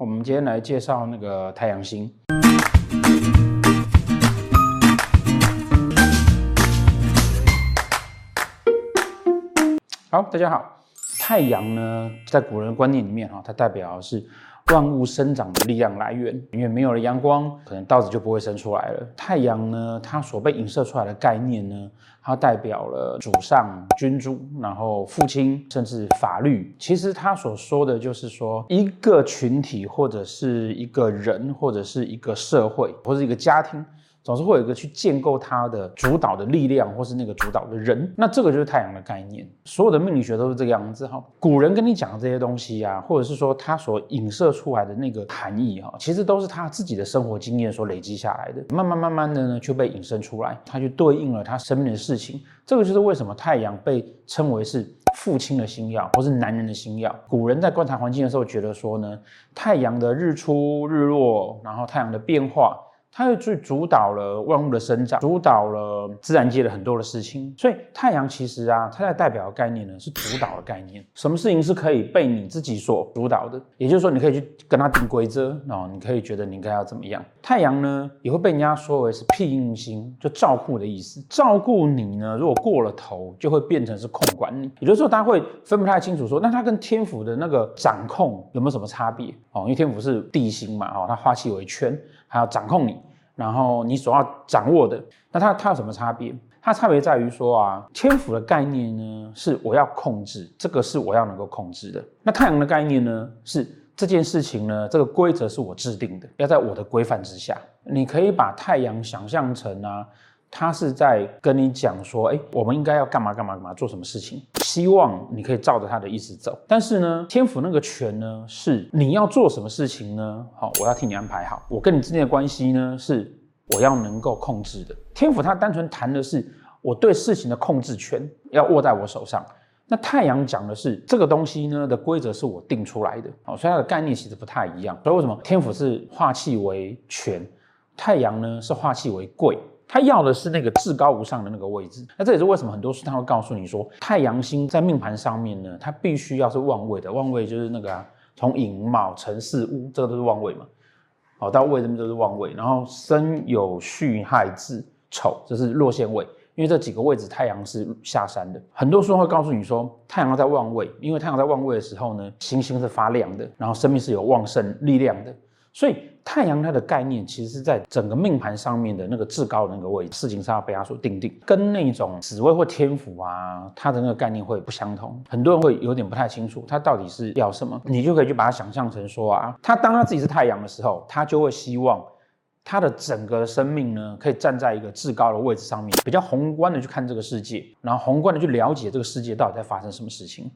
我们今天来介绍那个太阳星。好，大家好。太阳呢，在古人的观念里面哈，它代表是万物生长的力量来源。因为没有了阳光，可能稻子就不会生出来了。太阳呢，它所被影射出来的概念呢，它代表了祖上、君主，然后父亲，甚至法律。其实他所说的就是说，一个群体，或者是一个人，或者是一个社会，或者一个家庭。总是会有一个去建构它的主导的力量，或是那个主导的人，那这个就是太阳的概念。所有的命理学都是这个样子哈。古人跟你讲的这些东西啊，或者是说他所影射出来的那个含义哈，其实都是他自己的生活经验所累积下来的，慢慢慢慢的呢就被引申出来，他就对应了他生命的事情。这个就是为什么太阳被称为是父亲的星曜，或是男人的星曜。古人在观察环境的时候，觉得说呢，太阳的日出日落，然后太阳的变化。它又去主导了万物的生长，主导了自然界的很多的事情。所以太阳其实啊，它在代表的概念呢是主导的概念。什么事情是可以被你自己所主导的？也就是说，你可以去跟它定规则哦，你可以觉得你应该要怎么样。太阳呢，也会被人家说为是庇荫星，就照顾的意思。照顾你呢，如果过了头，就会变成是控管你。有的时候大家会分不太清楚说，说那它跟天府的那个掌控有没有什么差别？哦，因为天府是地星嘛，哦，它化气为圈，还要掌控你。然后你所要掌握的，那它它有什么差别？它差别在于说啊，天府的概念呢是我要控制，这个是我要能够控制的。那太阳的概念呢是这件事情呢，这个规则是我制定的，要在我的规范之下。你可以把太阳想象成啊，他是在跟你讲说，哎，我们应该要干嘛干嘛干嘛，做什么事情，希望你可以照着他的意思走。但是呢，天府那个权呢，是你要做什么事情呢？好，我要替你安排好。我跟你之间的关系呢，是我要能够控制的。天府它单纯谈的是我对事情的控制权要握在我手上。那太阳讲的是这个东西呢的规则是我定出来的。好，所以它的概念其实不太一样。所以为什么天府是化气为权，太阳呢是化气为贵？他要的是那个至高无上的那个位置，那这也是为什么很多书他会告诉你说，太阳星在命盘上面呢，它必须要是旺位的，旺位就是那个啊，从寅卯辰巳午，这个都是旺位嘛，好，到未这边就是旺位，然后申酉戌亥巳丑，这是落陷位，因为这几个位置太阳是下山的，很多书会告诉你说，太阳在旺位，因为太阳在旺位的时候呢，星星是发亮的，然后生命是有旺盛力量的。所以太阳它的概念，其实是在整个命盘上面的那个至高的那个位置，事情上要被它所定定，跟那种紫微或天府啊，它的那个概念会不相同。很多人会有点不太清楚，它到底是要什么。你就可以去把它想象成说啊，他当他自己是太阳的时候，他就会希望他的整个生命呢，可以站在一个至高的位置上面，比较宏观的去看这个世界，然后宏观的去了解这个世界到底在发生什么事情。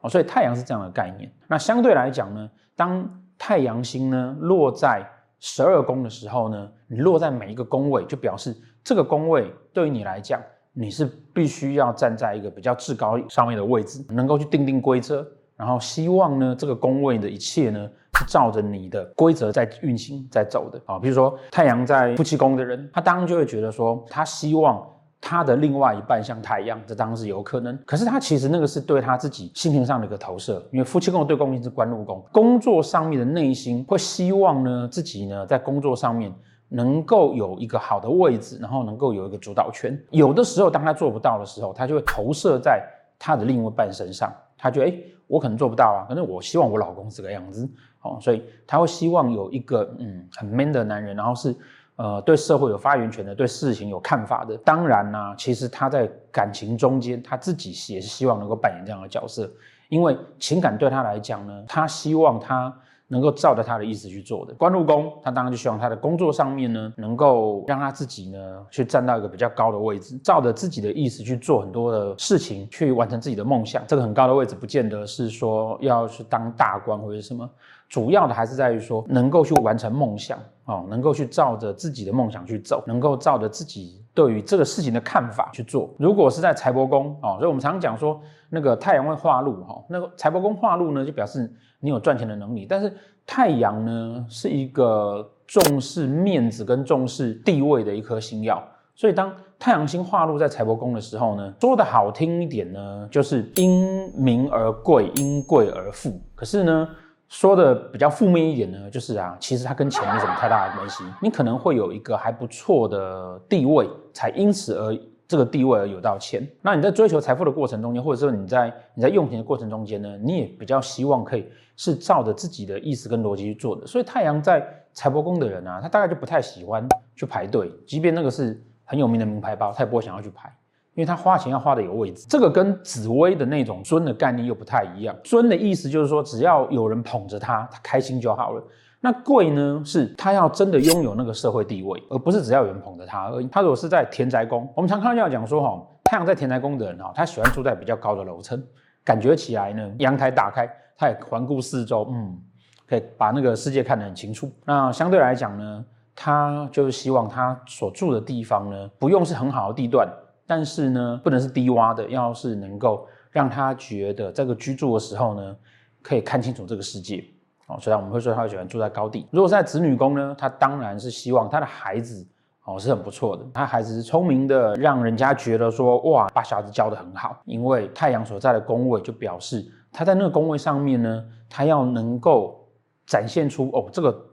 哦，所以太阳是这样的概念。那相对来讲呢，当太阳星呢落在十二宫的时候呢，你落在每一个宫位，就表示这个宫位对于你来讲，你是必须要站在一个比较至高上面的位置，能够去定定规则，然后希望呢这个宫位的一切呢是照着你的规则在运行在走的啊。比如说太阳在夫妻宫的人，他当然就会觉得说，他希望。他的另外一半像太阳，这当然是有可能。可是他其实那个是对他自己心情上的一个投射，因为夫妻宫对宫是官禄宫，工作上面的内心会希望呢自己呢在工作上面能够有一个好的位置，然后能够有一个主导权。有的时候当他做不到的时候，他就会投射在他的另外一半身上，他觉得哎，我可能做不到啊，可是我希望我老公这个样子，哦，所以他会希望有一个嗯很 man 的男人，然后是。呃，对社会有发言权的，对事情有看法的，当然呢、其实他在感情中间，他自己也是希望能够扮演这样的角色，因为情感对他来讲呢，他希望他能够照着他的意思去做的。官禄宫，他当然就希望他的工作上面呢，能够让他自己呢去站到一个比较高的位置，照着自己的意思去做很多的事情，去完成自己的梦想。这个很高的位置，不见得是说要去当大官或者什么。主要的还是在于说，能够去完成梦想哦，能够去照着自己的梦想去走，能够照着自己对于这个事情的看法去做。如果是在财帛宫哦，所以我们常常讲说，那个太阳会化禄哈，那个财帛宫化禄呢，就表示你有赚钱的能力。但是太阳呢，是一个重视面子跟重视地位的一颗星曜，所以当太阳星化禄在财帛宫的时候呢，说的好听一点呢，就是因名而贵，因贵而富。可是呢，说的比较负面一点呢，就是啊，其实它跟钱没什么太大的关系。你可能会有一个还不错的地位，才因此而这个地位而有到钱。那你在追求财富的过程中间，或者说你在你在用钱的过程中间呢，你也比较希望可以是照着自己的意思跟逻辑去做的。所以太阳在财帛宫的人啊，他大概就不太喜欢去排队，即便那个是很有名的名牌包，他也不会想要去排。因为他花钱要花的有位置，这个跟紫薇的那种尊的概念又不太一样。尊的意思就是说，只要有人捧着他，他开心就好了。那贵呢，是他要真的拥有那个社会地位，而不是只要有人捧着他而已。他如果是在田宅宫，我们常看到讲说，哈，太阳在田宅宫的人，哈，他喜欢住在比较高的楼层，感觉起来呢，阳台打开，他也环顾四周，嗯，可以把那个世界看得很清楚。那相对来讲呢，他就是希望他所住的地方呢，不用是很好的地段。但是呢，不能是低洼的，要是能够让他觉得这个居住的时候呢，可以看清楚这个世界哦。所以，我们会说他喜欢住在高地。如果是在子女宫呢，他当然是希望他的孩子哦是很不错的，他孩子是聪明的，让人家觉得说哇，把小孩子教得很好。因为太阳所在的宫位就表示他在那个宫位上面呢，他要能够展现出哦这个。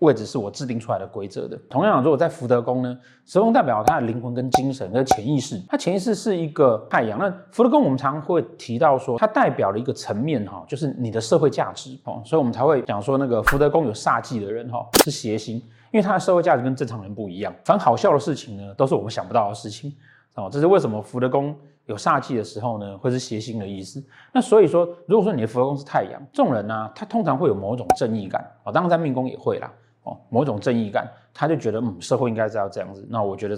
位置是我制定出来的规则的。同样，如果在福德宫呢，福德宫代表他的灵魂跟精神跟潜意识，他潜意识是一个太阳。那福德宫我们常会提到说，它代表了一个层面哈，就是你的社会价值哦，所以我们才会讲说那个福德宫有煞忌的人哈是邪星，因为他的社会价值跟正常人不一样。反好笑的事情呢，都是我们想不到的事情哦。这是为什么福德宫有煞气的时候呢，会是邪星的意思。那所以说，如果说你的福德宫是太阳，这种人呢、他通常会有某种正义感哦，当然在命宫也会啦。哦，某种正义感，他就觉得，嗯，社会应该是要这样子，那我觉得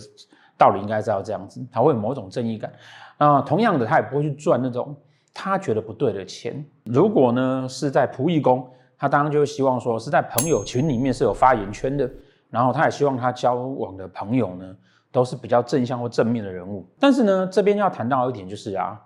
道理应该是要这样子，他会有某种正义感。那同样的，他也不会去赚那种他觉得不对的钱。如果呢是在仆役工，他当然就希望说是在朋友群里面是有发言权的，然后他也希望他交往的朋友呢都是比较正向或正面的人物。但是呢，这边要谈到一点就是啊。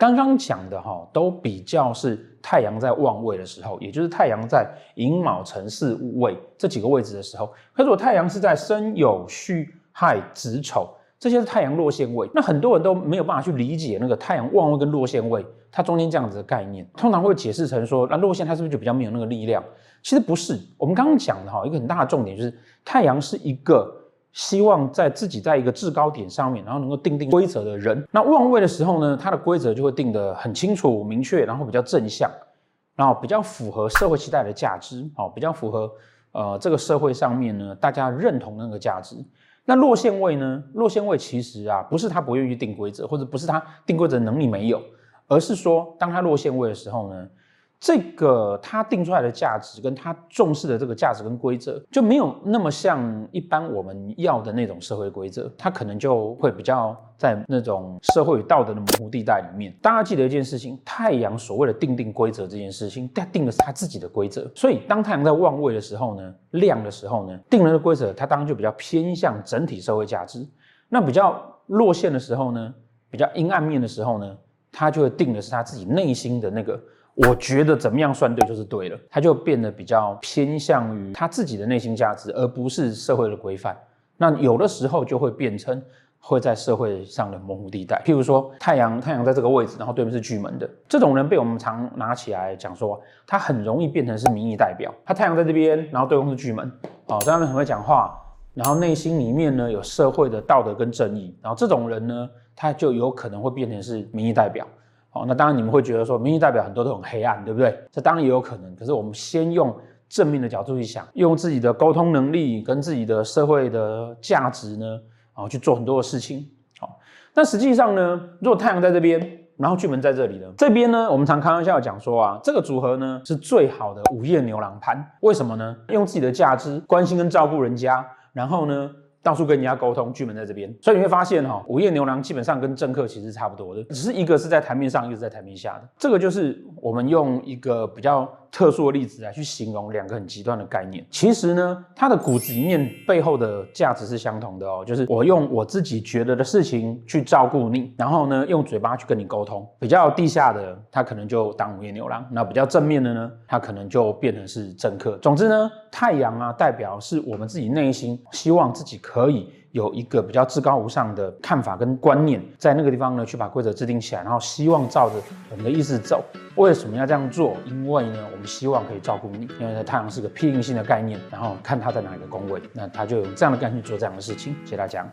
刚刚讲的哈，都比较是太阳在旺位的时候，也就是太阳在寅卯辰巳午未这几个位置的时候。可是如果太阳是在申酉戌亥子丑，这些是太阳落陷位，那很多人都没有办法去理解那个太阳旺位跟落陷位它中间这样子的概念，通常会解释成说，那落陷它是不是就比较没有那个力量？其实不是，我们刚刚讲的哈，一个很大的重点就是太阳是一个。希望在自己在一个制高点上面，然后能够定定规则的人。那旺位的时候呢，他的规则就会定得很清楚、明确，然后比较正向，然后比较符合社会期待的价值，哦，比较符合呃这个社会上面呢大家认同那个价值。那落线位呢？落线位其实啊，不是他不愿意定规则，或者不是他定规则能力没有，而是说当他落线位的时候呢。这个他定出来的价值，跟他重视的这个价值跟规则，就没有那么像一般我们要的那种社会规则，他可能就会比较在那种社会与道德的模糊地带里面。大家记得一件事情，太阳所谓的定定规则这件事情，他定的是他自己的规则。所以当太阳在旺位的时候呢，亮的时候呢，定了的规则，他当然就比较偏向整体社会价值。那比较落陷的时候呢，比较阴暗面的时候呢，他就会定的是他自己内心的那个。我觉得怎么样算对就是对了，他就变得比较偏向于他自己的内心价值，而不是社会的规范。那有的时候就会变成会在社会上的模糊地带。譬如说太阳，太阳在这个位置，然后对面是巨门的这种人，被我们常拿起来讲说，他很容易变成是民意代表。他太阳在这边，然后对方是巨门，哦，在那边很会讲话，然后内心里面呢有社会的道德跟正义，然后这种人呢，他就有可能会变成是民意代表。好，那当然你们会觉得说，民意代表很多都很黑暗，对不对？这当然也有可能。可是我们先用正面的角度去想，用自己的沟通能力跟自己的社会的价值呢，啊，去做很多的事情。好，那实际上呢，如果太阳在这边，然后巨门在这里呢，这边呢，我们常开玩笑讲说啊，这个组合呢是最好的午夜牛郎盘。为什么呢？用自己的价值关心跟照顾人家，然后呢，到处跟人家沟通，巨门在这边，所以你会发现哈，午夜牛郎基本上跟政客其实差不多的，只是一个是在台面上，一个是在台面下的。这个就是我们用一个比较特殊的例子来去形容两个很极端的概念。其实呢，它的骨子里面背后的价值是相同的哦，就是我用我自己觉得的事情去照顾你，然后呢，用嘴巴去跟你沟通。比较地下的，他可能就当午夜牛郎；那比较正面的呢，他可能就变成是政客。总之呢，太阳啊，代表是我们自己内心希望自己可以有一个比较至高无上的看法跟观念，在那个地方呢去把规则制定起来，然后希望照着我们的意思走。为什么要这样做？因为呢，我们希望可以照顾你，因为呢太阳是个批评性的概念，然后看它在哪一个宫位，那他就用这样的概念做这样的事情。谢谢大家。